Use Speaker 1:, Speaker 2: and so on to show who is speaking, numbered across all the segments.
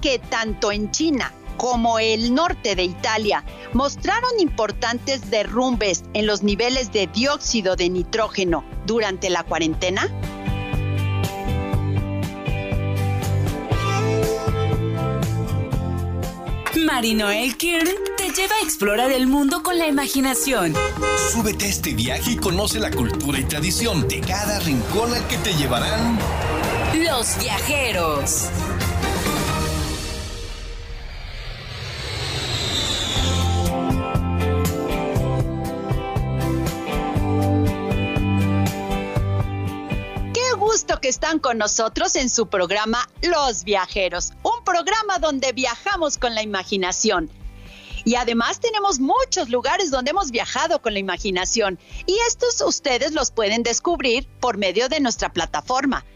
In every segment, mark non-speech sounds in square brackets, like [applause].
Speaker 1: que tanto en China como el norte de Italia mostraron importantes derrumbes en los niveles de dióxido de nitrógeno durante la cuarentena?
Speaker 2: Marinoel Kirn te lleva a explorar el mundo con la imaginación.
Speaker 3: Súbete a este viaje y conoce la cultura y tradición de cada rincón al que te llevarán
Speaker 2: los viajeros.
Speaker 1: Están con nosotros en su programa Los Viajeros, un programa donde viajamos con la imaginación. Y además tenemos muchos lugares donde hemos viajado con la imaginación y estos ustedes los pueden descubrir por medio de nuestra plataforma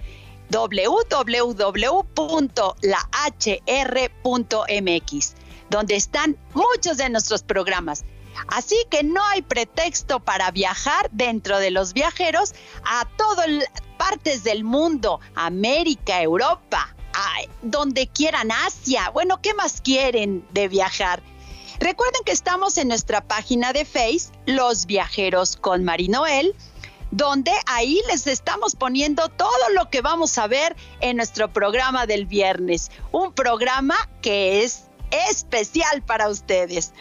Speaker 1: www.lahr.mx, donde están muchos de nuestros programas. Así que no hay pretexto para viajar dentro de los viajeros a todas partes del mundo, América, Europa, donde quieran, Asia. Bueno, ¿qué más quieren de viajar? Recuerden que estamos en nuestra página de Face, Los Viajeros con Marinoel, donde ahí les estamos poniendo todo lo que vamos a ver en nuestro programa del viernes. Un programa que es especial para ustedes.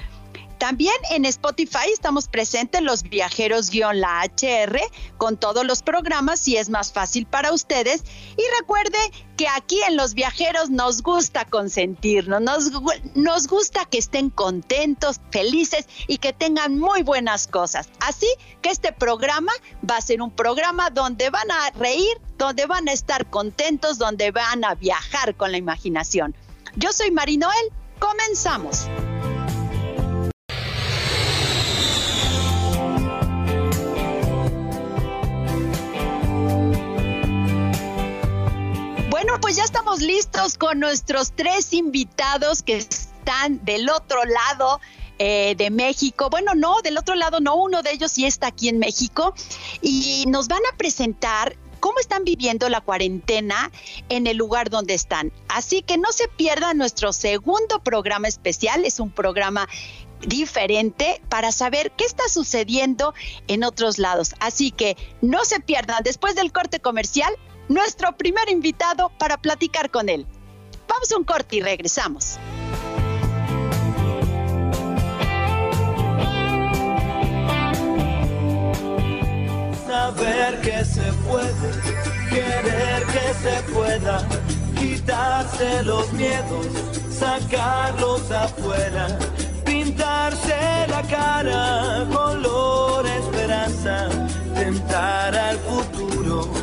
Speaker 1: También en Spotify estamos presentes los viajeros-la HR con todos los programas y es más fácil para ustedes. Y recuerde que aquí en los viajeros nos gusta consentirnos, nos, nos gusta que estén contentos, felices y que tengan muy buenas cosas. Así que este programa va a ser un programa donde van a reír, donde van a estar contentos, donde van a viajar con la imaginación. Yo soy Marinoel, comenzamos. Bueno, pues ya estamos listos con nuestros tres invitados que están del otro lado eh, de México. Bueno, no, del otro lado no, uno de ellos sí está aquí en México y nos van a presentar cómo están viviendo la cuarentena en el lugar donde están. Así que no se pierdan nuestro segundo programa especial, es un programa diferente para saber qué está sucediendo en otros lados. Así que no se pierdan, después del corte comercial, nuestro primer invitado para platicar con él. Vamos a un corte y regresamos.
Speaker 4: Saber que se puede, querer que se pueda, quitarse los miedos, sacarlos afuera, pintarse la cara, color esperanza, tentar al futuro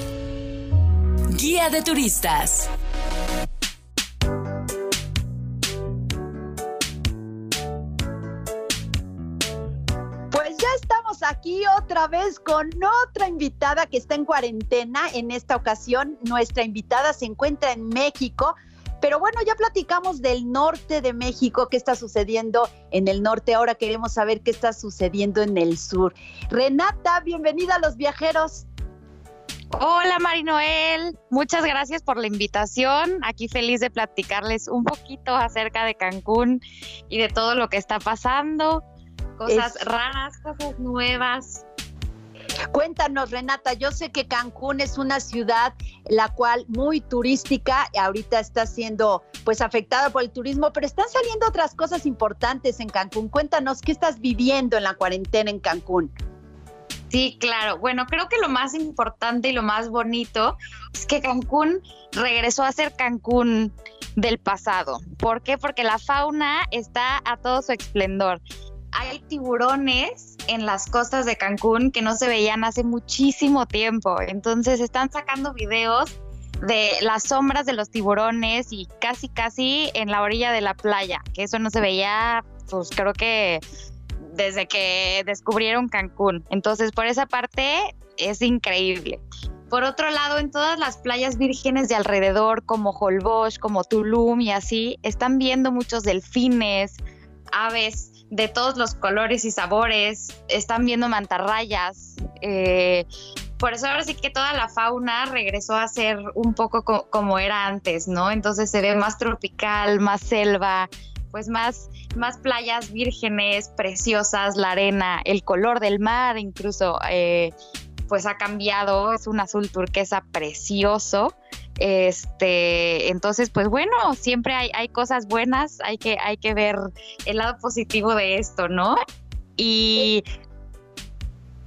Speaker 2: Guía de turistas.
Speaker 1: Pues ya estamos aquí otra vez con otra invitada que está en cuarentena. En esta ocasión, nuestra invitada se encuentra en México. Pero bueno, ya platicamos del norte de México, qué está sucediendo en el norte. Ahora queremos saber qué está sucediendo en el sur. Renata, bienvenida a los viajeros.
Speaker 5: Hola Marinoel, muchas gracias por la invitación. Aquí feliz de platicarles un poquito acerca de Cancún y de todo lo que está pasando. Cosas raras, cosas nuevas.
Speaker 1: Cuéntanos, Renata, yo sé que Cancún es una ciudad la cual muy turística, ahorita está siendo pues afectada por el turismo, pero están saliendo otras cosas importantes en Cancún. Cuéntanos, ¿qué estás viviendo en la cuarentena en Cancún?
Speaker 5: Sí, claro. Bueno, creo que lo más importante y lo más bonito es que Cancún regresó a ser Cancún del pasado. ¿Por qué? Porque la fauna está a todo su esplendor. Hay tiburones en las costas de Cancún que no se veían hace muchísimo tiempo. Entonces están sacando videos de las sombras de los tiburones y casi casi en la orilla de la playa, que eso no se veía, pues creo que desde que descubrieron Cancún. Entonces, por esa parte es increíble. Por otro lado, en todas las playas vírgenes de alrededor, como Holbox, como Tulum y así, están viendo muchos delfines, aves de todos los colores y sabores, están viendo mantarrayas. Eh, por eso ahora sí que toda la fauna regresó a ser un poco como era antes, ¿no? Entonces se ve más tropical, más selva, pues más, más playas vírgenes, preciosas, la arena, el color del mar incluso, eh, pues ha cambiado, es un azul turquesa precioso. Este, entonces, pues bueno, siempre hay, hay cosas buenas, hay que, hay que ver el lado positivo de esto, ¿no? Y.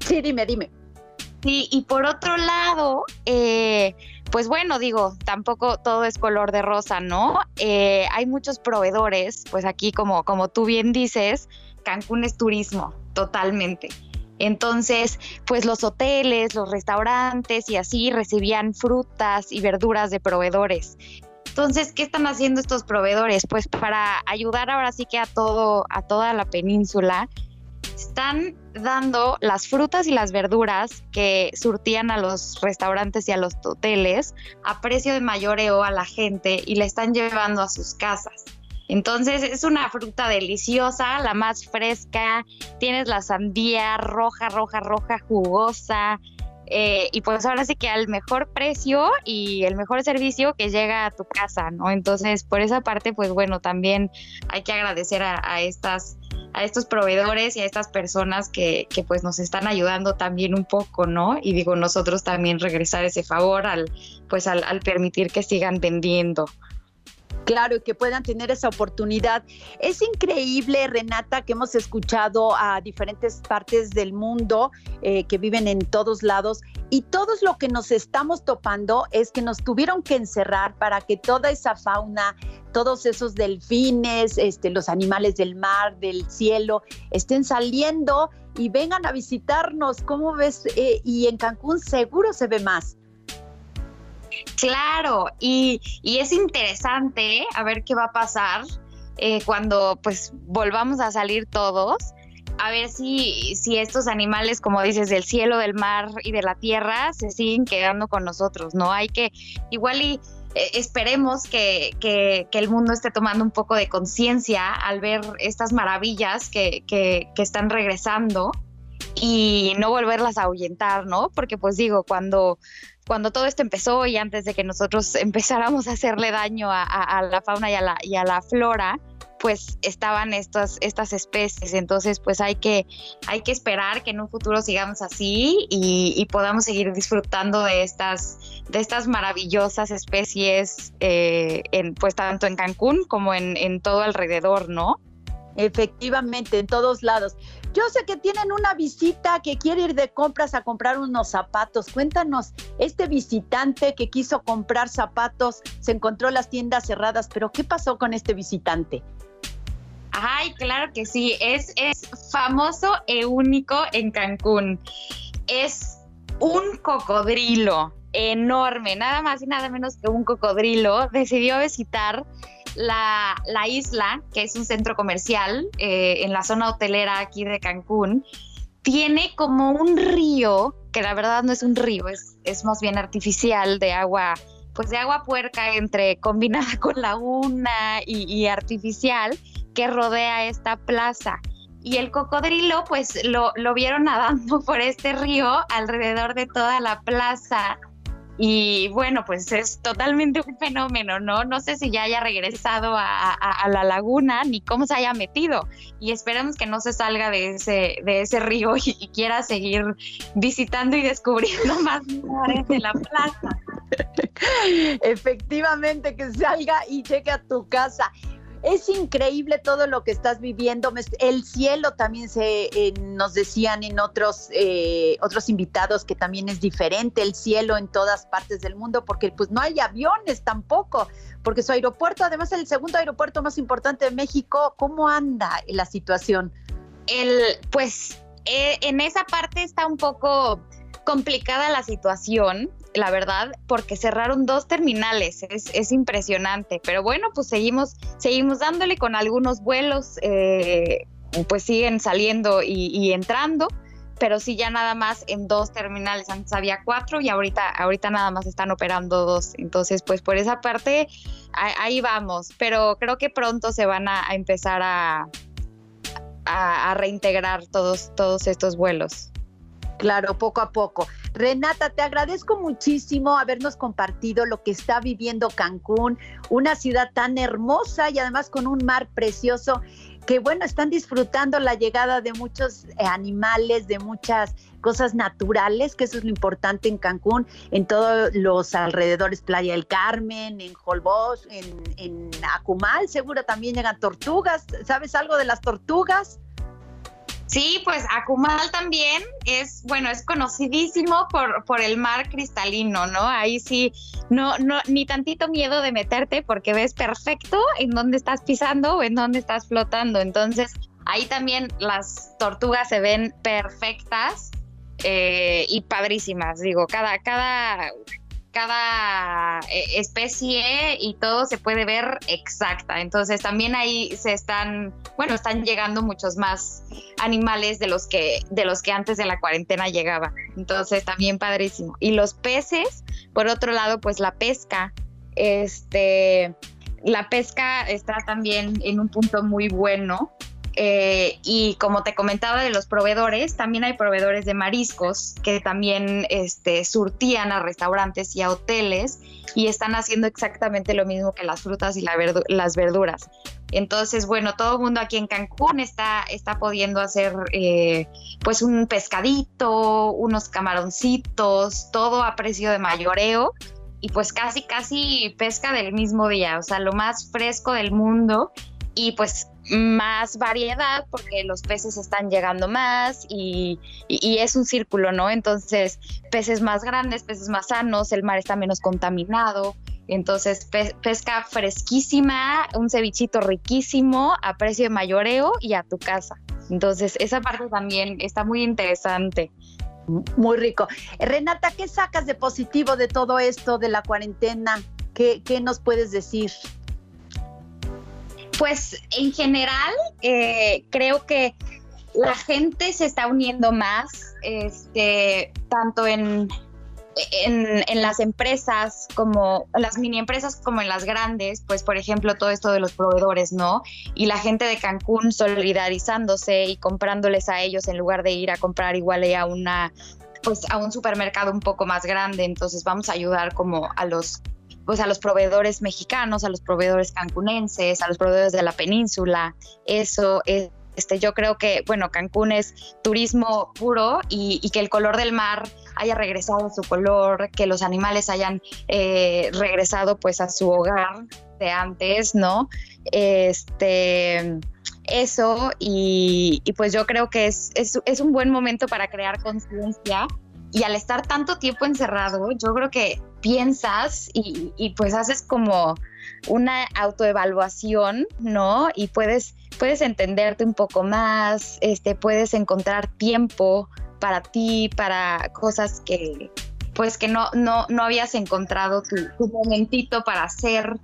Speaker 1: Sí, dime, dime.
Speaker 5: Sí, y por otro lado, eh, pues bueno, digo, tampoco todo es color de rosa, ¿no? Eh, hay muchos proveedores, pues aquí como, como tú bien dices, Cancún es turismo, totalmente. Entonces, pues los hoteles, los restaurantes y así recibían frutas y verduras de proveedores. Entonces, ¿qué están haciendo estos proveedores? Pues para ayudar ahora sí que a todo, a toda la península, están dando las frutas y las verduras que surtían a los restaurantes y a los hoteles a precio de mayoreo a la gente y le están llevando a sus casas. Entonces es una fruta deliciosa, la más fresca. Tienes la sandía roja, roja, roja, jugosa. Eh, y pues ahora sí que al mejor precio y el mejor servicio que llega a tu casa, ¿no? Entonces, por esa parte, pues bueno, también hay que agradecer a, estas a estos proveedores y a estas personas que, que, pues nos están ayudando también un poco, ¿no? Y digo, nosotros también regresar ese favor al, pues al, permitir que sigan vendiendo.
Speaker 1: Claro, y que puedan tener esa oportunidad. Es increíble, Renata, que hemos escuchado a diferentes partes del mundo eh, que viven en todos lados y todos lo que nos estamos topando es que nos tuvieron que encerrar para que toda esa fauna, todos esos delfines, este, los animales del mar, del cielo, estén saliendo y vengan a visitarnos. ¿Cómo ves? Eh, y en Cancún seguro se ve más.
Speaker 5: Claro, y, es interesante ¿eh? a ver qué va a pasar eh, cuando pues volvamos a salir todos, a ver si, si estos animales, como dices, del cielo, del mar y de la tierra, se siguen quedando con nosotros, ¿no? Hay que, igual y eh, esperemos que, que, el mundo esté tomando un poco de conciencia al ver estas maravillas que, que, que están regresando y no volverlas a ahuyentar, ¿no? Porque pues digo, cuando cuando todo esto empezó y antes de que nosotros [laughs] empezáramos a hacerle daño a, la fauna y a la, y a flora, pues estaban estas, estas especies. Entonces, pues hay que, hay que esperar que en un futuro sigamos así y, podamos seguir disfrutando de estas, de estas maravillosas especies, eh, pues tanto en Cancún como en, en todo alrededor, ¿no?
Speaker 1: Efectivamente, en todos lados. Yo sé que tienen una visita que quiere ir de compras a comprar unos zapatos. Cuéntanos, este visitante que quiso comprar zapatos se encontró las tiendas cerradas, pero ¿qué pasó con este visitante?
Speaker 5: Ay, claro que sí, es, es famoso e único en Cancún. Es un cocodrilo enorme, nada más y nada menos que un cocodrilo. Decidió visitar la, isla, que es un centro comercial eh, en la zona hotelera aquí de Cancún, tiene como un río, que la verdad no es un río, es, más bien artificial de agua, pues de agua puerca entre [laughs] combinada con laguna y, y artificial que rodea esta plaza. Y el cocodrilo, pues lo vieron nadando [laughs] por este río alrededor de toda la plaza y bueno, pues es totalmente un fenómeno, ¿no? No sé si ya haya regresado a, la laguna ni cómo se haya metido. Y esperamos que no se salga de ese, de ese río y, quiera seguir visitando y descubriendo [laughs] más lugares de la plaza. [laughs]
Speaker 1: Efectivamente, que salga y llegue a tu casa. Es increíble todo lo que estás viviendo. El cielo también se eh, nos decían en otros eh, otros invitados que también es diferente el cielo en todas partes del mundo porque pues no hay aviones tampoco, porque su aeropuerto, además el segundo aeropuerto más importante de México, ¿cómo anda la situación?
Speaker 5: El pues eh, en esa parte está un poco complicada la situación la verdad, porque cerraron dos terminales, es, impresionante. Pero bueno, pues seguimos, seguimos dándole con algunos vuelos, eh, pues siguen saliendo y, entrando, pero sí ya nada más en dos terminales, antes había cuatro y ahorita, ahorita nada más están operando dos. Entonces, pues por esa parte, ahí, vamos, pero creo que pronto se van a, empezar a, a, reintegrar todos, todos estos vuelos.
Speaker 1: Claro, poco a poco. Renata, te agradezco muchísimo habernos compartido lo que está viviendo Cancún, una ciudad tan hermosa y además con un mar precioso que bueno, están disfrutando la llegada de muchos eh, animales, de muchas cosas naturales, que eso es lo importante en Cancún, en todos los alrededores, Playa del Carmen, en Holbox, en, en Acumal, seguro también llegan tortugas. ¿Sabes algo de las tortugas?
Speaker 5: Sí, pues Akumal también es, bueno, es conocidísimo por, por el mar cristalino, ¿no? Ahí sí, no, no, ni tantito miedo de meterte porque ves perfecto en dónde estás pisando o en dónde estás flotando. Entonces, ahí también las tortugas se ven perfectas eh, y padrísimas. Digo, cada, cada cada eh, especie y todo se puede ver exacta. Entonces también ahí se están, bueno, están llegando muchos más animales de los que de los que antes de la cuarentena llegaban. Entonces también padrísimo. Y los peces, por otro lado, pues la pesca, este la pesca está también en un punto muy bueno eh, y como te comentaba de los proveedores, también hay proveedores de mariscos que también este, surtían a restaurantes y a hoteles y están haciendo exactamente lo mismo que las frutas y las verduras. Entonces, bueno, todo el mundo aquí en Cancún está, está pudiendo hacer eh, pues un pescadito, unos camaroncitos, todo a precio de mayoreo y pues casi, casi pesca del mismo día, o sea, lo más fresco del mundo y pues más variedad porque los peces están llegando más y, es un círculo, ¿no? Entonces, peces más grandes, peces más sanos, el mar está menos contaminado. Entonces, pesca fresquísima, un cevichito riquísimo a precio de mayoreo y a tu casa. Entonces, esa parte también está muy interesante.
Speaker 1: Muy rico. Renata, ¿qué sacas de positivo de todo esto de la cuarentena? ¿Qué, qué nos puedes decir?
Speaker 5: Pues en general eh, creo que la gente se está uniendo más, este, tanto en, en, las empresas como las mini empresas como en las grandes, pues por ejemplo todo esto de los proveedores, ¿no? Y la gente de Cancún solidarizándose y comprándoles a ellos en lugar de ir a comprar igual a una pues a un supermercado un poco más grande, entonces vamos a ayudar como a los pues a los proveedores mexicanos, a los proveedores cancunenses, a los proveedores de la península. Eso es este, yo creo que, bueno, Cancún es turismo puro y, que el color del mar haya regresado a su color, que los animales hayan eh, regresado pues a su hogar de antes, ¿no? Este, eso y, pues yo creo que es, es, es un buen momento para crear conciencia y al estar tanto tiempo encerrado, yo creo que piensas y, pues haces como una autoevaluación, ¿no? Y puedes, puedes entenderte un poco más, este, puedes encontrar tiempo para ti, para cosas que pues que no, no, no habías encontrado tu, momentito para hacer.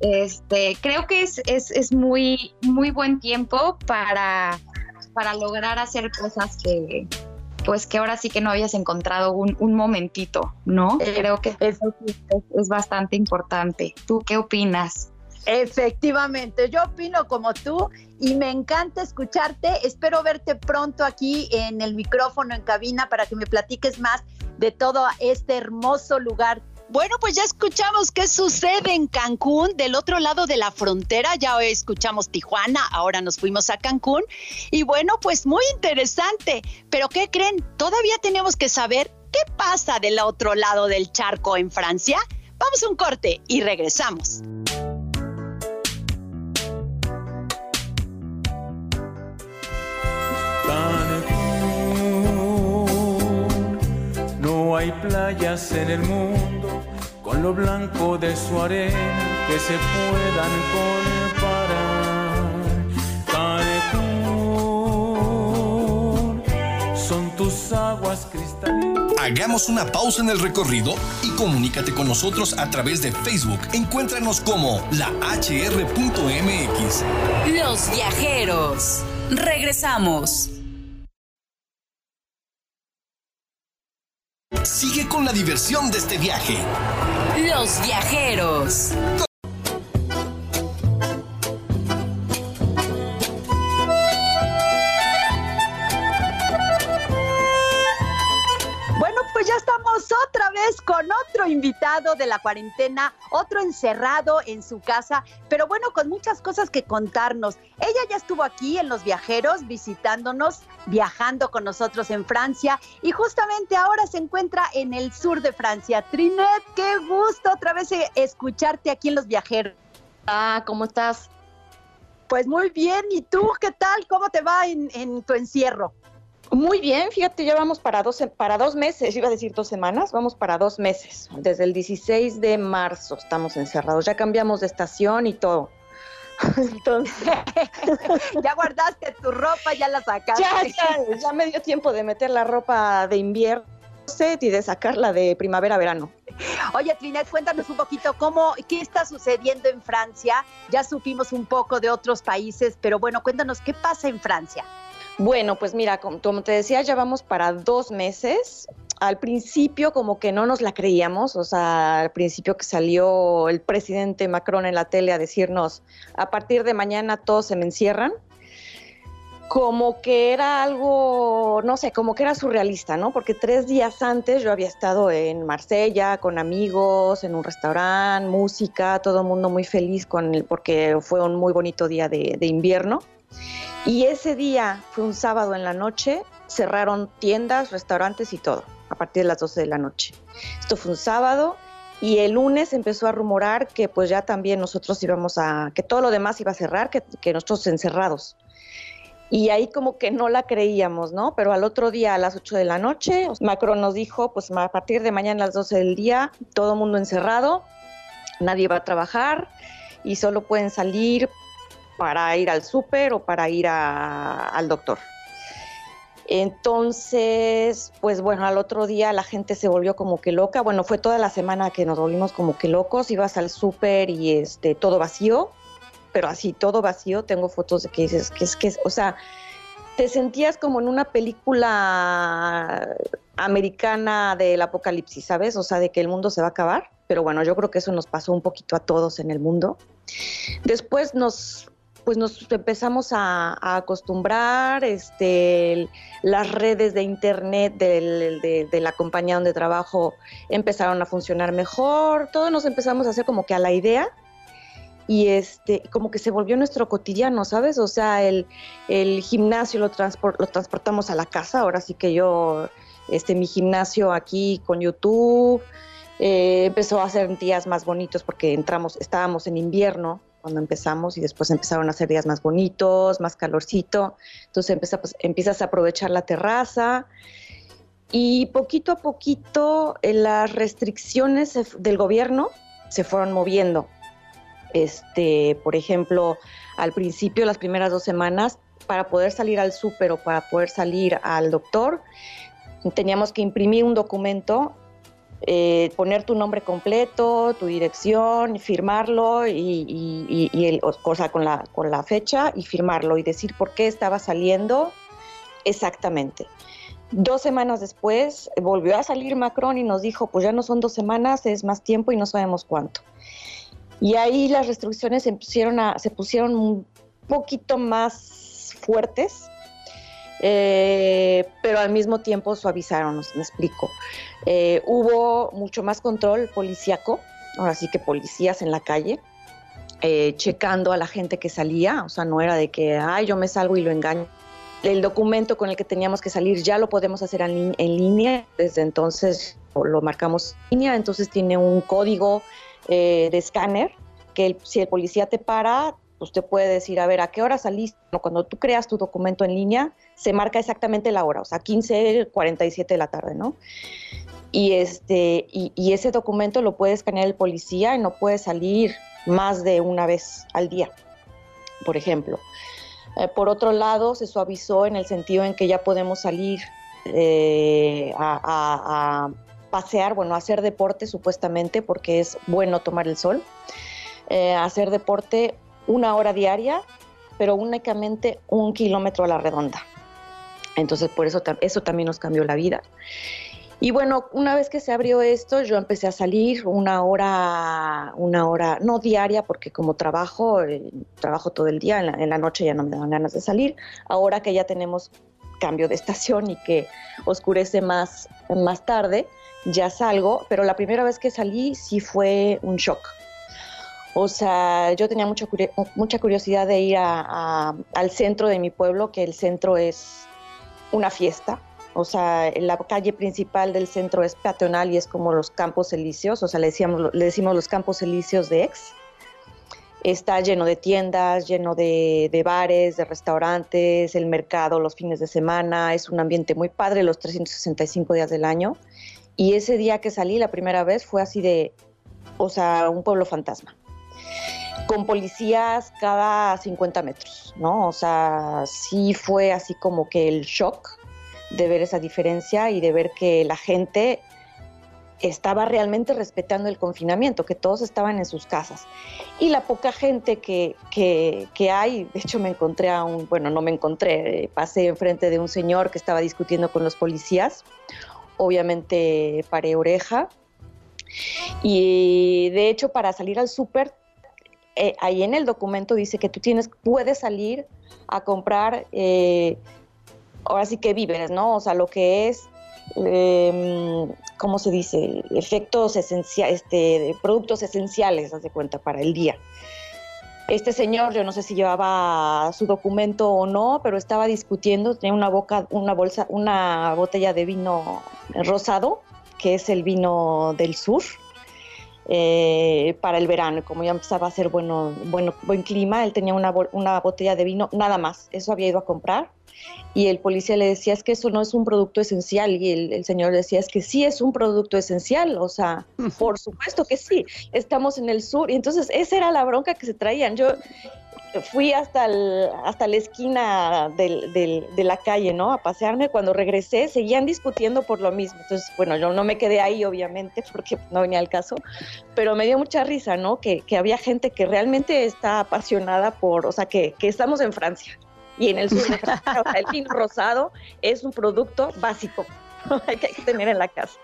Speaker 5: Este, creo que es, es, es muy, muy buen tiempo para, para lograr hacer cosas que, pues que ahora sí que no habías encontrado un, momentito, ¿no? Eh, Creo que eso es, bastante importante. ¿Tú qué opinas?
Speaker 1: Efectivamente, yo opino como tú y me encanta escucharte. Espero verte pronto aquí en el micrófono en cabina para que me platiques más de todo este hermoso lugar bueno, pues ya escuchamos qué sucede en Cancún, del otro lado de la frontera, ya escuchamos Tijuana, ahora nos fuimos a Cancún. Y bueno, pues muy interesante, pero ¿qué creen? Todavía tenemos que saber qué pasa del otro lado del charco en Francia. Vamos a un corte y regresamos.
Speaker 4: no hay playas en el mundo con lo blanco de su arena que se puedan comparar. Cancún, son tus aguas cristalinas
Speaker 3: Hagamos una pausa en el recorrido y comunícate con nosotros a través de Facebook. Encuéntranos como la hr.mx.
Speaker 2: Los viajeros. Regresamos.
Speaker 3: Sigue con la diversión de este viaje.
Speaker 2: Los viajeros.
Speaker 1: Ya estamos otra vez con otro invitado de la cuarentena, otro encerrado en su casa, pero bueno, con muchas cosas que contarnos. Ella ya estuvo aquí en Los Viajeros, visitándonos, viajando con nosotros en Francia y justamente ahora se encuentra en el sur de Francia. Trinet, qué gusto otra vez eh, escucharte aquí en Los Viajeros.
Speaker 6: Ah, ¿cómo estás?
Speaker 1: Pues muy bien, ¿y tú qué tal? ¿Cómo te va en, en tu encierro?
Speaker 6: Muy bien, fíjate, ya vamos para dos, para dos meses, iba a decir dos semanas, vamos para dos meses. Desde el 16 de marzo estamos encerrados, ya cambiamos de estación y todo. [laughs] Entonces, [laughs]
Speaker 1: ya guardaste tu ropa, ya la sacaste.
Speaker 6: ya, ya, ya me dio tiempo de meter la ropa de invierno y de sacarla de primavera-verano.
Speaker 1: Oye, Trinet, cuéntanos un poquito cómo, qué está sucediendo en Francia. Ya supimos un poco de otros países, pero bueno, cuéntanos qué pasa en Francia.
Speaker 6: Bueno, pues mira, como, te decía, ya vamos para dos meses. Al principio como que no nos la creíamos, o sea, al principio que salió el presidente Macron en la tele a decirnos, a partir de mañana todos se me encierran, como que era algo, no sé, como que era surrealista, ¿no? Porque tres días antes yo había estado en Marsella con amigos, en un restaurante, música, todo el mundo muy feliz con el, porque fue un muy bonito día de, de invierno. Y ese día fue un sábado en la noche, cerraron tiendas, restaurantes y todo, a partir de las 12 de la noche. Esto fue un sábado y el lunes empezó a rumorar que pues ya también nosotros íbamos a, que todo lo demás iba a cerrar, que, que nosotros encerrados. Y ahí como que no la creíamos, ¿no? Pero al otro día a las 8 de la noche, Macron nos dijo, pues a partir de mañana a las 12 del día, todo mundo encerrado, nadie va a trabajar y solo pueden salir para ir al súper o para ir al doctor. Entonces, pues bueno, al otro día la gente se volvió como que loca. Bueno, fue toda la semana que nos volvimos como que locos. Ibas al súper y este todo vacío, pero así todo vacío. Tengo fotos de que dices que es que, o sea, te sentías como en una película americana del apocalipsis, ¿sabes? O sea, de que el mundo se va a acabar. Pero bueno, yo creo que eso nos pasó un poquito a todos en el mundo. Después nos pues nos empezamos a, acostumbrar, este, las redes de internet de, la compañía donde trabajo empezaron a funcionar mejor, todos nos empezamos a hacer como que a la idea y este, como que se volvió nuestro cotidiano, ¿sabes? O sea, el, gimnasio lo, lo transportamos a la casa, ahora sí que yo, este, mi gimnasio aquí con YouTube, eh, empezó a hacer días más bonitos porque entramos, estábamos en invierno cuando empezamos y después empezaron a hacer días más bonitos, más calorcito. Entonces empieza, pues, empiezas a aprovechar la terraza y poquito a poquito eh, las restricciones del gobierno se fueron moviendo. Este, por ejemplo, al principio, las primeras dos semanas, para poder salir al súper o para poder salir al doctor, teníamos que imprimir un documento eh, poner tu nombre completo, tu dirección, firmarlo y, y- y- el, o sea, con la, con la fecha y firmarlo y decir por qué estaba saliendo exactamente. Dos semanas después volvió a salir Macron y nos dijo, pues ya no son dos semanas, es más tiempo y no sabemos cuánto. Y ahí las restricciones se pusieron, a- se pusieron un poquito más fuertes, eh, pero al mismo tiempo suavizaron, me explico. Eh, hubo mucho más control policíaco, ahora sí que policías en la calle, eh, checando a la gente que salía, o sea, no era de que, ay, yo me salgo y lo engaño. El documento con el que teníamos que salir ya lo podemos hacer en, línea, desde entonces lo marcamos en línea, entonces tiene un código eh, de escáner que si el policía te para, usted puede decir, a ver, ¿a qué hora saliste? Cuando tú creas tu documento en línea, se marca exactamente la hora, o sea, 15.47 de la tarde, ¿no? Y, este, y, ese documento lo puede escanear el policía y no puede salir más de una vez al día, por ejemplo. Eh, por otro lado, se suavizó en el sentido en que ya podemos salir eh, a, pasear, bueno, a hacer deporte supuestamente, porque es bueno tomar el sol, eh, hacer deporte una hora diaria, pero únicamente un kilómetro a la redonda. Entonces, por eso, eso también nos cambió la vida. Y bueno, una vez que se abrió esto, yo empecé a salir una hora, una hora, no diaria, porque como trabajo, eh, trabajo todo el día, en la, en la noche ya no me dan ganas de salir. Ahora que ya tenemos cambio de estación y que oscurece más, más tarde, ya salgo, pero la primera vez que salí sí fue un shock. O sea, yo tenía mucha, curio- mucha curiosidad de ir al centro de mi pueblo, que el centro es una fiesta. O sea, la calle principal del centro es peatonal y es como los campos elíseos, o sea, le, decíamos, le decimos los campos elíseos de ex. Está lleno de tiendas, lleno de, de bares, de restaurantes, el mercado los fines de semana, es un ambiente muy padre los 365 días del año. Y ese día que salí la primera vez fue así de, o sea, un pueblo fantasma con policías cada 50 metros, ¿no? O sea, sí fue así como que el shock de ver esa diferencia y de ver que la gente estaba realmente respetando el confinamiento, que todos estaban en sus casas. Y la poca gente que, que, hay, de hecho me encontré a un, bueno, no me encontré, eh, pasé enfrente de un señor que estaba discutiendo con los policías, obviamente paré oreja. Y de hecho para salir al súper eh, ahí en el documento dice que tú tienes, puedes salir a comprar, eh, ahora sí que víveres, ¿no? O sea, lo que es, eh, ¿cómo se dice? Efectos esenciales, este, productos esenciales, haz de cuenta, para el día. Este señor, yo no sé si llevaba su documento o no, pero estaba discutiendo, tenía una boca, una bolsa, una botella de vino rosado, que es el vino del sur, eh, para el verano. Como ya empezaba a ser bueno, bueno, buen clima, él tenía una, una botella de vino, nada más. Eso había ido a comprar. Y el policía le decía, es que eso no es un producto esencial. Y el, el señor decía, es que sí es un producto esencial. O sea, por supuesto que sí. Estamos en el sur. Y entonces esa era la bronca que se traían. Yo fui hasta, el- hasta la esquina del- del- de la calle, ¿no? A pasearme. Cuando regresé, seguían discutiendo por lo mismo. Entonces, bueno, yo no me quedé ahí, obviamente, [laughs] porque no venía al caso, pero me dio mucha risa, ¿no? Que, que había gente que realmente está apasionada por, o sea, que, que estamos en Francia y en el sur de Francia. El vino rosado es un producto básico [laughs] hay que tener en la casa.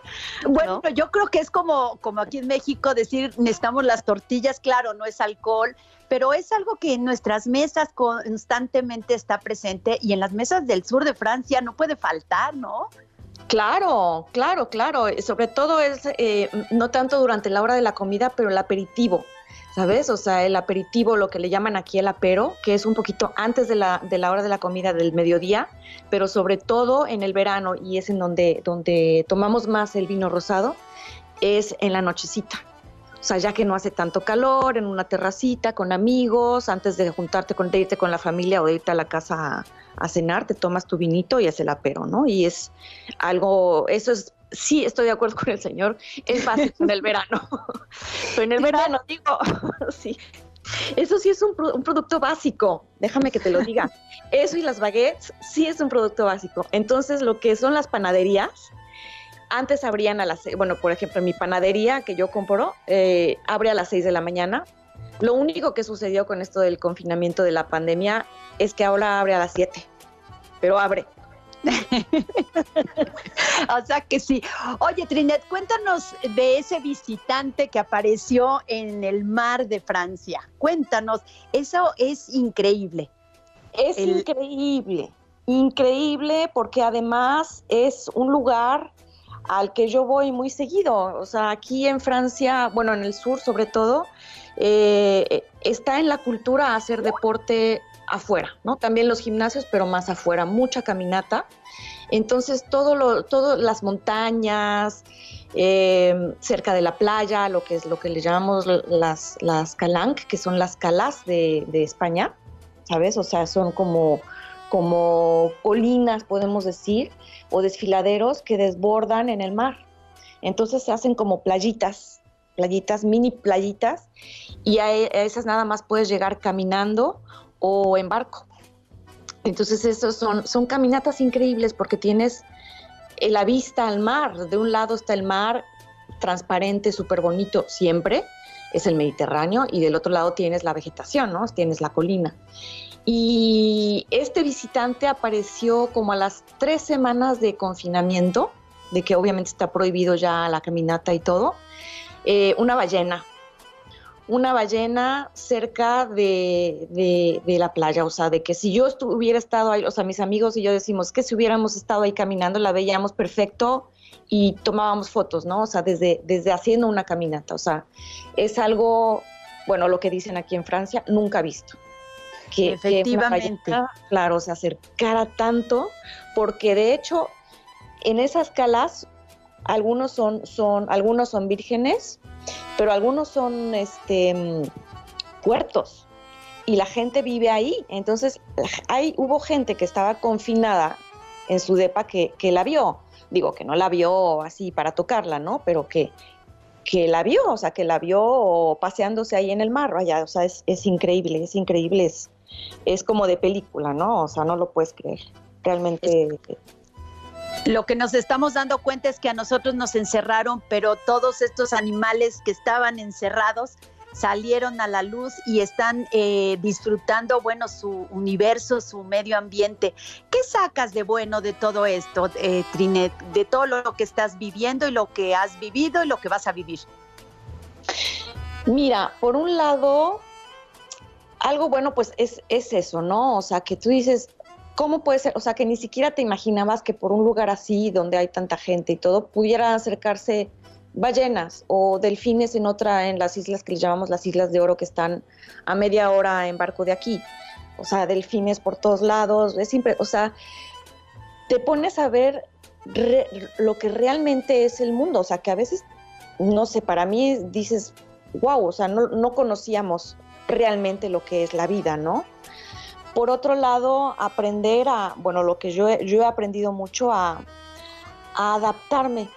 Speaker 7: Bueno,
Speaker 6: ¿no?
Speaker 7: yo creo que es como, como aquí en México decir necesitamos las tortillas, claro, no es alcohol, pero es algo que en nuestras mesas constantemente está presente y en las mesas del sur de Francia no puede faltar, ¿no?
Speaker 6: Claro, claro, claro. Sobre todo es eh, no tanto durante la hora de la comida, pero el aperitivo, ¿sabes? O sea, el aperitivo, lo que le llaman aquí el apero, que es un poquito antes de la, de la hora de la comida del mediodía, pero sobre todo en el verano y es en donde, donde tomamos más el vino rosado, es en la nochecita. O sea, ya que no hace tanto calor, en una terracita, con amigos, antes de juntarte con, irte con la familia o de irte a la casa a, a cenar, te tomas tu vinito y es el apero, ¿no? Y es algo, eso es, sí estoy de acuerdo con el señor, es básico [laughs] en el verano. [laughs] Pero en el verano, digo, [laughs] sí. Eso sí es un, pro- un producto básico, déjame que te lo diga. Eso y las baguettes sí es un producto básico. Entonces, lo que son las panaderías, antes abrían a las, bueno, por ejemplo, mi panadería que yo compro, eh, abre a las 6 de la mañana. Lo único que sucedió con esto del confinamiento de la pandemia es que ahora abre a las 7, pero abre. [laughs]
Speaker 7: O sea que sí. Oye, Trinet, cuéntanos de ese visitante que apareció en el mar de Francia. Cuéntanos, eso es increíble.
Speaker 6: Es
Speaker 7: El-
Speaker 6: increíble, increíble porque además es un lugar al que yo voy muy seguido. O sea, aquí en Francia, bueno, en el sur sobre todo, eh, está en la cultura hacer deporte afuera, ¿no? También los gimnasios, pero más afuera, mucha caminata. Entonces, todo lo, todo las montañas, eh, cerca de la playa, lo que es lo que le llamamos las, las calanques, que son las calas de, de España, ¿sabes? O sea, son como, como colinas, podemos decir, o desfiladeros que desbordan en el mar. Entonces se hacen como playitas, playitas, mini playitas, y a, e- a esas nada más puedes llegar caminando o en barco. Entonces esos son, son caminatas increíbles porque tienes eh, la vista al mar. De un lado está el mar transparente, súper bonito, siempre, es el Mediterráneo, y del otro lado tienes la vegetación, ¿no? Tienes la colina. Y este visitante apareció como a las tres semanas de confinamiento, de que obviamente está prohibido ya la caminata y todo, eh, una ballena, una ballena cerca de, de, la playa, o sea, de que si yo hubiera estado ahí, o sea, mis amigos y yo decimos que si hubiéramos estado ahí caminando, la veíamos perfecto y tomábamos fotos, ¿no? O sea, desde, desde haciendo una caminata, o sea, es algo, bueno, lo que dicen aquí en Francia, nunca visto.
Speaker 1: Que, Efectivamente.
Speaker 6: claro, se acercara tanto, porque de hecho, en esas calas, algunos son, son, algunos son vírgenes, pero algunos son este puertos y la gente vive ahí. Entonces, hay, hubo gente que estaba confinada en su depa que, que la vio. Digo, que no la vio así para tocarla, ¿no? Pero que, que la vio, o sea, que la vio paseándose ahí en el mar, allá, o sea, es, es increíble, es increíble, es, es como de película, ¿no? O sea, no lo puedes creer. Realmente.
Speaker 1: Lo que nos estamos dando cuenta es que a nosotros nos encerraron, pero todos estos animales que estaban encerrados salieron a la luz y están eh, disfrutando, bueno, su universo, su medio ambiente. ¿Qué sacas de bueno de todo esto, eh, Trinet, de todo lo que estás viviendo y lo que has vivido y lo que vas a vivir?
Speaker 6: Mira, por un lado, algo bueno pues es, es eso, ¿no? O sea, que tú dices, ¿cómo puede ser? O sea, que ni siquiera te imaginabas que por un lugar así, donde hay tanta gente y todo, pudieran acercarse ballenas o delfines en otra, en las islas que llamamos las Islas de Oro, que están a media hora en barco de aquí. O sea, delfines por todos lados, es siempre, o sea, te pones a ver lo que realmente es el mundo, o sea, que a veces, no sé, para mí dices, wow, o sea, no, no conocíamos realmente lo que es la vida, ¿no? Por otro lado, aprender a, bueno, lo que yo, yo he aprendido mucho a, adaptarme.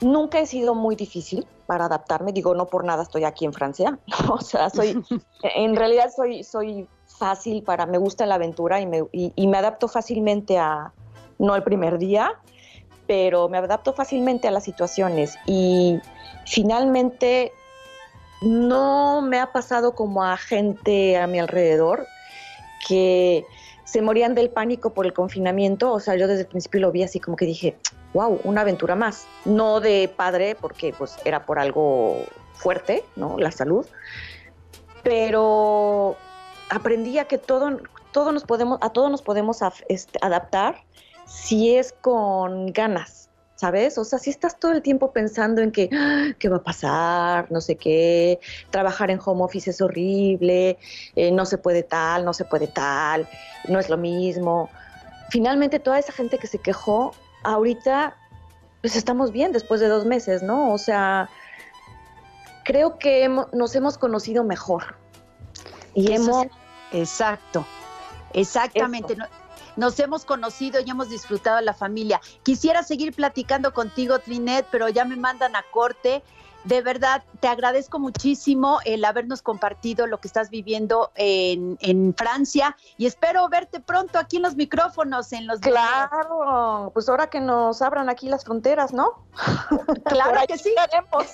Speaker 6: Nunca he sido muy difícil para adaptarme, digo, no por nada estoy aquí en Francia, [laughs] o sea, soy, [laughs] en realidad soy, soy fácil para, me gusta la aventura y me, y me adapto fácilmente a, no el primer día, pero me adapto fácilmente a las situaciones. Y finalmente no me ha pasado como a gente a mi alrededor que se morían del pánico por el confinamiento. O sea, yo desde el principio lo vi así como que dije, wow, una aventura más. No de padre, porque pues era por algo fuerte, ¿no? La salud. Pero aprendí a que todo, todo nos podemos, a todo nos podemos este, adaptar si es con ganas ¿sabes? O sea, si estás todo el tiempo pensando en que, ah, ¿qué va a pasar? No sé qué, trabajar en home office es horrible, eh, no se puede tal, no se puede tal, no es lo mismo. Finalmente, toda esa gente que se quejó, ahorita, pues estamos bien después de dos meses, ¿no? O sea, creo que nos hemos conocido mejor. Y hemos...
Speaker 1: Exacto, exactamente nos hemos conocido y hemos disfrutado la familia. Quisiera seguir platicando contigo, Trinet, pero ya me mandan a corte. De verdad, te agradezco muchísimo el habernos compartido lo que estás viviendo en, Francia y espero verte pronto aquí en los micrófonos, en los
Speaker 6: Claro, pues ahora que nos abran aquí las fronteras, ¿no?
Speaker 1: Claro [laughs] que sí.
Speaker 6: Estaremos.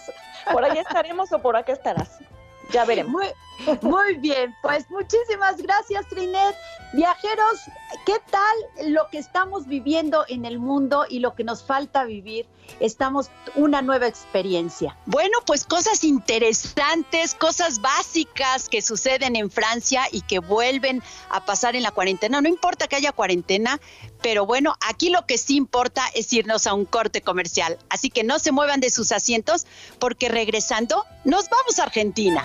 Speaker 6: Por ahí estaremos o por acá estarás. Ya veremos.
Speaker 1: Muy, muy bien, pues muchísimas gracias, Trinet. Viajeros, ¿qué tal lo que estamos viviendo en el mundo y lo que nos falta vivir? Estamos una nueva experiencia.
Speaker 8: Bueno, pues cosas interesantes, cosas básicas que suceden en Francia y que vuelven a pasar en la cuarentena. No importa que haya cuarentena, pero bueno, aquí lo que sí importa es irnos a un corte comercial. Así que no se muevan de sus asientos porque regresando nos vamos a Argentina.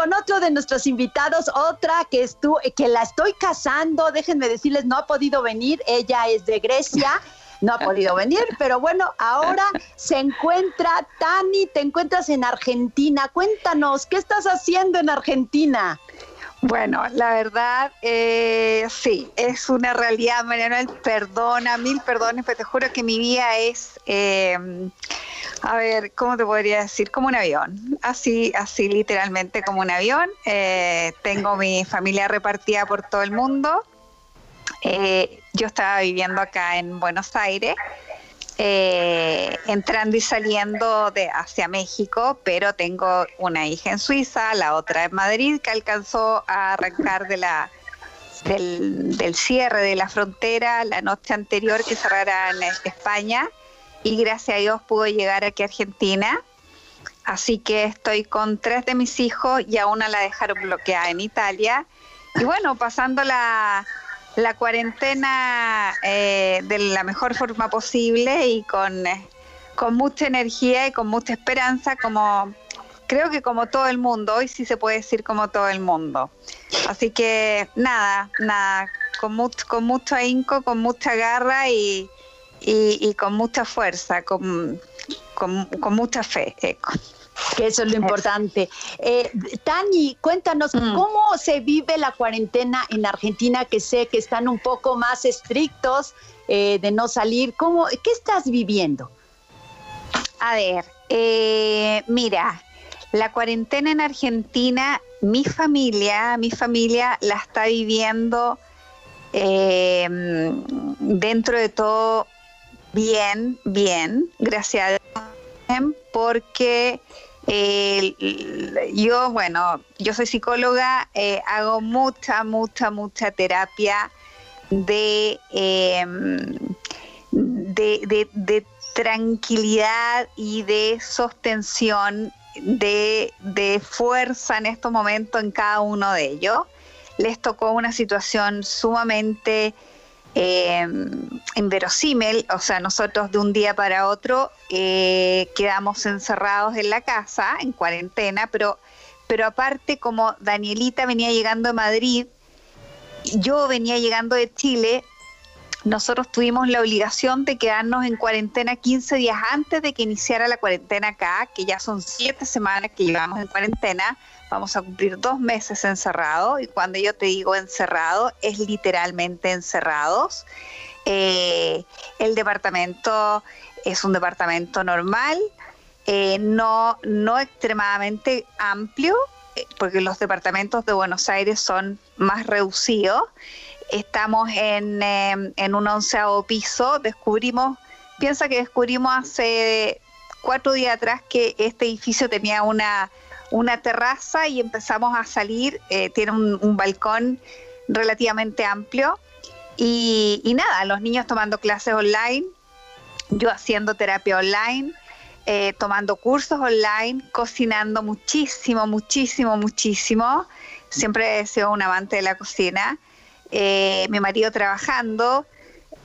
Speaker 1: Con otro de nuestros invitados, otra que, estu que la estoy casando, déjenme decirles, no ha podido venir, ella es de Grecia. [laughs]
Speaker 7: no ha podido venir, pero bueno, ahora se encuentra, Tani, te encuentras en Argentina. Cuéntanos, ¿qué estás haciendo en Argentina?
Speaker 9: Bueno, la verdad, eh, sí, es una realidad, Manuel, perdona, mil perdones, pero te juro que mi vida es, eh, a ver, ¿cómo te podría decir? Como un avión, así, así literalmente como un avión. Eh, tengo mi familia repartida por todo el mundo. yo estaba viviendo acá en Buenos Aires eh, entrando y saliendo de hacia México, pero tengo una hija en Suiza, la otra en Madrid, que alcanzó a arrancar del, del cierre de la frontera la noche anterior que cerrara en España y gracias a Dios pudo llegar aquí a Argentina. Así que estoy con tres de mis hijos y a una la dejaron bloqueada en Italia. Y bueno, pasando la, la cuarentena eh, de la mejor forma posible y con, eh, con mucha energía y con mucha esperanza, como creo que como todo el mundo, hoy sí se puede decir como todo el mundo. Así que nada, nada, con, mucho, con mucho ahínco, con mucha garra y, y, con mucha fuerza, con, con, con mucha fe. Eco
Speaker 7: que eso es lo importante. Eh, Tani, cuéntanos mm. cómo se vive la cuarentena en Argentina, que sé que están un poco más estrictos eh, de no salir. ¿Cómo, ¿Qué estás viviendo?
Speaker 9: A ver, eh, mira, la cuarentena en Argentina, mi familia, mi familia la está viviendo dentro de todo bien, bien, gracias a Dios, porque yo, bueno, yo soy psicóloga, eh, hago mucha, mucha, mucha terapia de, em, de, tranquilidad y de sostención, de, de fuerza en estos momentos en cada uno de ellos. Les tocó una situación sumamente eh, inverosímil, o sea, nosotros de un día para otro eh, quedamos encerrados en la casa, en cuarentena, pero, pero aparte como Danielita venía llegando de Madrid, yo venía llegando de Chile, nosotros tuvimos la obligación de quedarnos en cuarentena 15 días antes de que iniciara la cuarentena acá, que ya son siete semanas que llevamos en cuarentena, vamos a cumplir dos meses encerrados y cuando yo te digo encerrado es literalmente encerrados. Eh, el departamento es un departamento normal, eh, no, no extremadamente amplio, eh, porque los departamentos de Buenos Aires son más reducidos. Estamos en, en un onceavo piso, descubrimos, piensa que descubrimos hace cuatro días atrás que este edificio tenía una una terraza y empezamos a salir, eh, tiene un, balcón relativamente amplio y, nada, los niños tomando clases online, yo haciendo terapia online, eh, tomando cursos online, cocinando muchísimo, muchísimo, muchísimo. Siempre he sido un amante de la cocina. Eh, mi marido trabajando,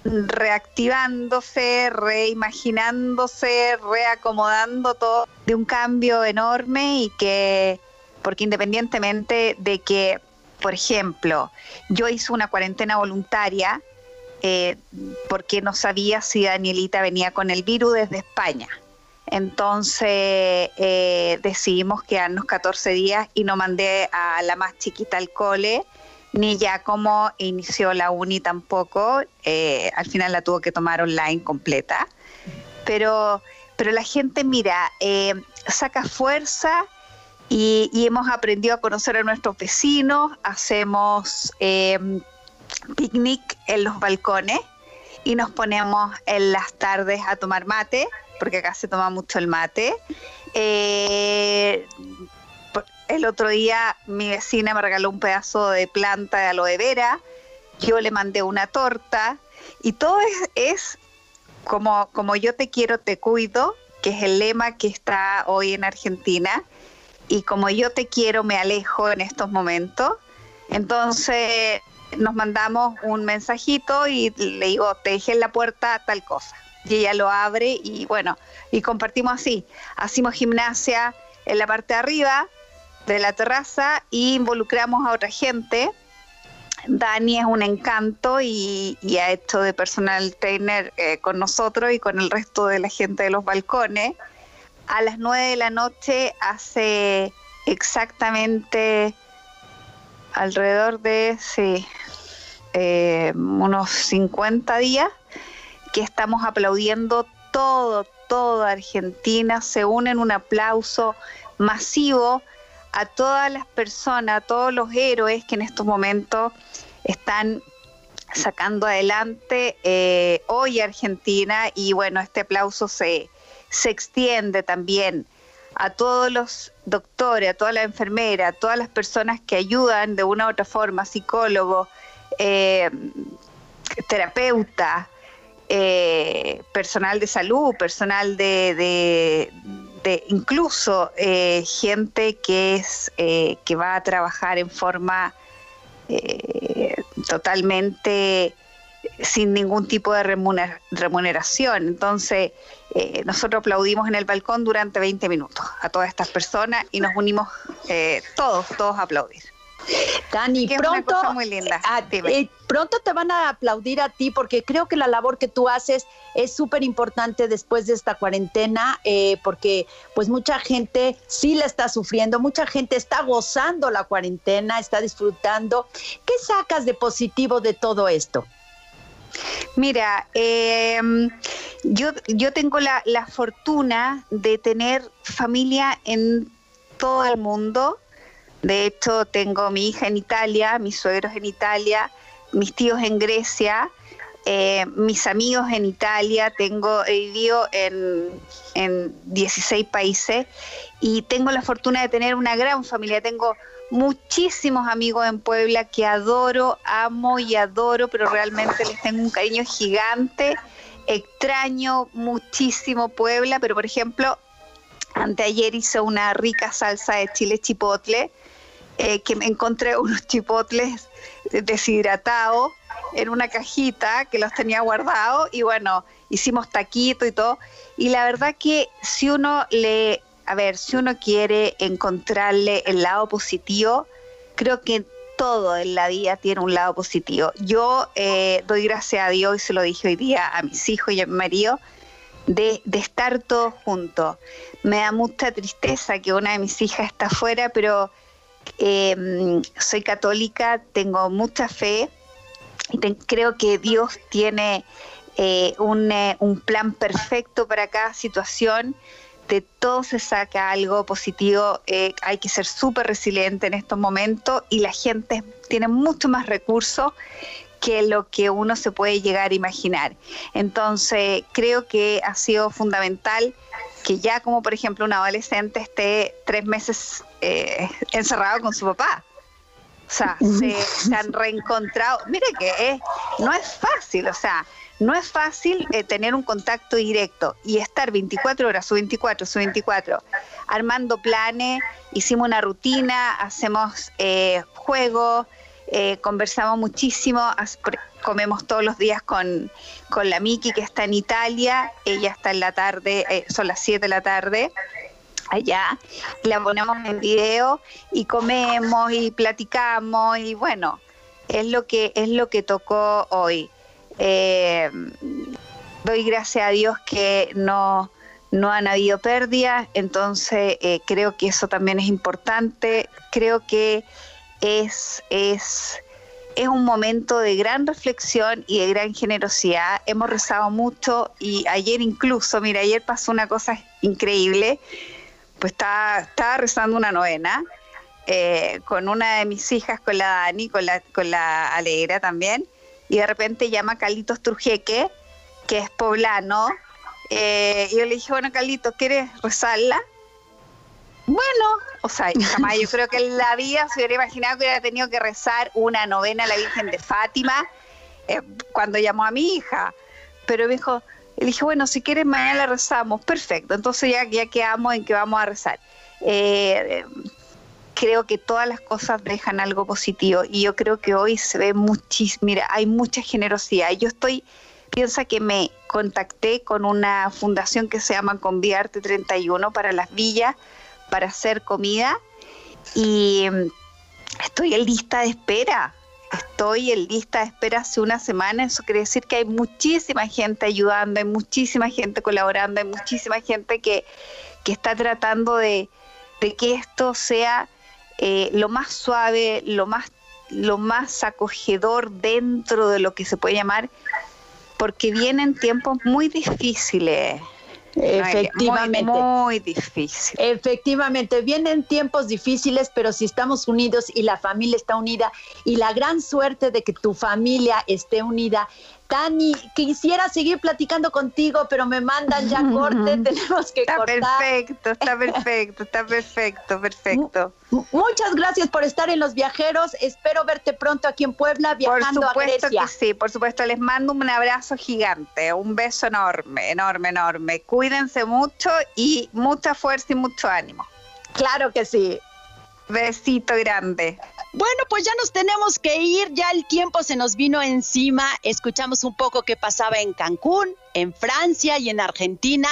Speaker 9: reactivándose, reimaginándose, reacomodando todo de un cambio enorme y que, porque independientemente de que, por ejemplo, yo hice una cuarentena voluntaria eh, porque no sabía si Danielita venía con el virus desde España. Entonces eh, decidimos quedarnos 14 días y no mandé a la más chiquita al cole ni ya como inició la uni tampoco, eh, al final la tuvo que tomar online completa, pero, pero la gente, mira, eh, saca fuerza y, hemos aprendido a conocer a nuestros vecinos, hacemos eh, picnic en los balcones y nos ponemos en las tardes a tomar mate, porque acá se toma mucho el mate. El otro día mi vecina me regaló un pedazo de planta de aloe vera, yo le mandé una torta y todo es, como, como yo te quiero, te cuido, que es el lema que está hoy en Argentina, y como yo te quiero, me alejo en estos momentos. Entonces nos mandamos un mensajito y le digo, te dejé en la puerta tal cosa. Y ella lo abre y bueno, y compartimos así. Hacemos gimnasia en la parte de arriba, de la terraza y involucramos a otra gente. Dani es un encanto y, ha hecho de personal trainer eh, con nosotros y con el resto de la gente de los balcones. A las 9 de la noche hace exactamente alrededor de sí, eh, unos 50 días que estamos aplaudiendo todo, toda Argentina, se une en un aplauso masivo a todas las personas, a todos los héroes que en estos momentos están sacando adelante eh, hoy Argentina. Y bueno, este aplauso se, se extiende también a todos los doctores, a todas las enfermeras, a todas las personas que ayudan de una u otra forma, psicólogos, eh, terapeutas, eh, personal de salud, personal de, incluso eh, gente que es eh, que va a trabajar en forma totalmente sin ningún tipo de remuneración. Entonces, nosotros aplaudimos en el balcón durante 20 minutos a todas estas personas y nos unimos todos, todos a aplaudir.
Speaker 7: Dani, pronto, muy linda. Eh, pronto te van a aplaudir a ti porque creo que la labor que tú haces es súper importante después de esta cuarentena, eh, porque pues mucha gente sí la está sufriendo, mucha gente está gozando la cuarentena, está disfrutando. ¿Qué sacas de positivo de todo esto?
Speaker 9: Mira, em, yo, yo tengo la, la fortuna de tener familia en todo el mundo de hecho, tengo mi hija en Italia, mis suegros en Italia, mis tíos en Grecia, eh, mis amigos en Italia, tengo, he vivido en, en 16 países y tengo la fortuna de tener una gran familia. Tengo muchísimos amigos en Puebla que adoro, amo y adoro, pero realmente les tengo un cariño gigante. Extraño muchísimo Puebla, pero por ejemplo, anteayer hice una rica salsa de chile chipotle eh, que me encontré unos chipotles deshidratados en una cajita que los tenía guardados y bueno, hicimos taquito y todo. Y la verdad que si uno le, a ver, si uno quiere encontrarle el lado positivo, creo que todo en la vida tiene un lado positivo. Yo eh, doy gracias a Dios, y se lo dije hoy día a mis hijos y a mi marido, de, de, estar todos juntos. Me da mucha tristeza que una de mis hijas está afuera, pero Em, soy católica, tengo mucha fe y creo que Dios tiene eh, eh, un, plan perfecto para cada situación. De todo se saca algo positivo. Eh, hay que ser súper resiliente en estos momentos y la gente tiene mucho más recursos que lo que uno se puede llegar a imaginar. Entonces, creo que ha sido fundamental que ya como por ejemplo un adolescente esté tres meses eh, encerrado con su papá. O sea, se, han reencontrado. Mire que no es fácil, o sea, no es fácil eh, tener un contacto directo y estar 24 horas, su 24, su 24, armando planes, hicimos una rutina, hacemos eh, juegos, eh, conversamos muchísimo, comemos todos los días con, con, la Miki que está en Italia, ella está en la tarde, eh, son las 7 de la tarde allá, la ponemos en video y comemos y platicamos y bueno, es lo que, es lo que tocó hoy. Eh, doy gracias a Dios que no, no han habido pérdidas, entonces creo que eso también es importante, creo que es, es, es un momento de gran reflexión y de gran generosidad. Hemos rezado mucho y ayer incluso, mira, ayer pasó una cosa increíble, pues estaba, estaba rezando una novena. Eh, con una de mis hijas, con la Dani, con la, con la Alegra también, y de repente llama Calitos Trujeque, que es poblano, eh, y yo le dije, bueno, Calitos, ¿quieres rezarla? Bueno, o sea, [laughs] jamás yo creo que en la vida se hubiera imaginado que hubiera tenido que rezar una novena a la Virgen de Fátima eh, cuando llamó a mi hija. Pero me dijo, le dije, bueno, si quieres mañana la rezamos. Perfecto, entonces ya, ya quedamos en que vamos a rezar. Eh, creo que todas las cosas dejan algo positivo y yo creo que hoy se ve muchísimo, mira, hay mucha generosidad. Yo estoy, piensa que me contacté con una fundación que se llama Conviarte 31 para las villas para hacer comida y mm, estoy en lista de espera. estoy en lista de espera hace una semana, eso quiere decir que hay muchísima gente ayudando, hay muchísima gente colaborando, hay muchísima gente que, que está tratando de, de que esto sea eh, lo más suave, lo más, lo más acogedor dentro de lo que se puede llamar, porque vienen tiempos muy difíciles.
Speaker 7: Efectivamente.
Speaker 9: Muy, difícil.
Speaker 7: Efectivamente, vienen tiempos difíciles, pero si estamos unidos y la familia está unida y la gran suerte de que tu familia esté unida Tani, quisiera seguir platicando contigo, pero me mandan ya [laughs] corte, [laughs] tenemos que
Speaker 9: está
Speaker 7: cortar.
Speaker 9: Perfecto, está [laughs] perfecto, está perfecto, perfecto.
Speaker 7: Muchas gracias por estar en Los Viajeros. Espero verte pronto aquí en Puebla viajando
Speaker 9: por supuesto
Speaker 7: a Grecia.
Speaker 9: Que sí, por supuesto. Les mando un abrazo gigante, un beso enorme, enorme, enorme. Cuídense mucho y mucha fuerza y mucho ánimo.
Speaker 7: Claro que sí.
Speaker 9: Besito grande.
Speaker 1: Bueno, pues ya nos tenemos que ir, ya el tiempo se nos vino encima, escuchamos un poco qué pasaba en Cancún, en Francia y en Argentina,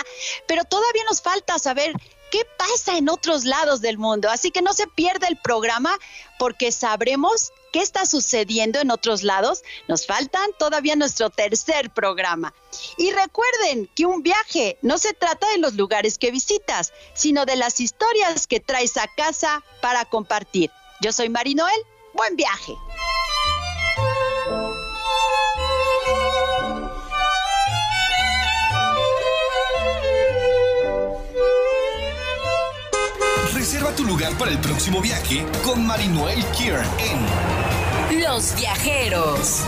Speaker 1: pero todavía nos falta saber qué pasa en otros lados del mundo, así que no se pierda el programa porque sabremos qué está sucediendo en otros lados. Nos faltan todavía nuestro tercer programa. Y recuerden que un viaje no se trata de los lugares que visitas, sino de las historias que traes a casa para compartir. Yo soy Mari Noel. Buen viaje.
Speaker 3: Tu lugar para el próximo viaje con Marinoel Kier en
Speaker 2: Los Viajeros.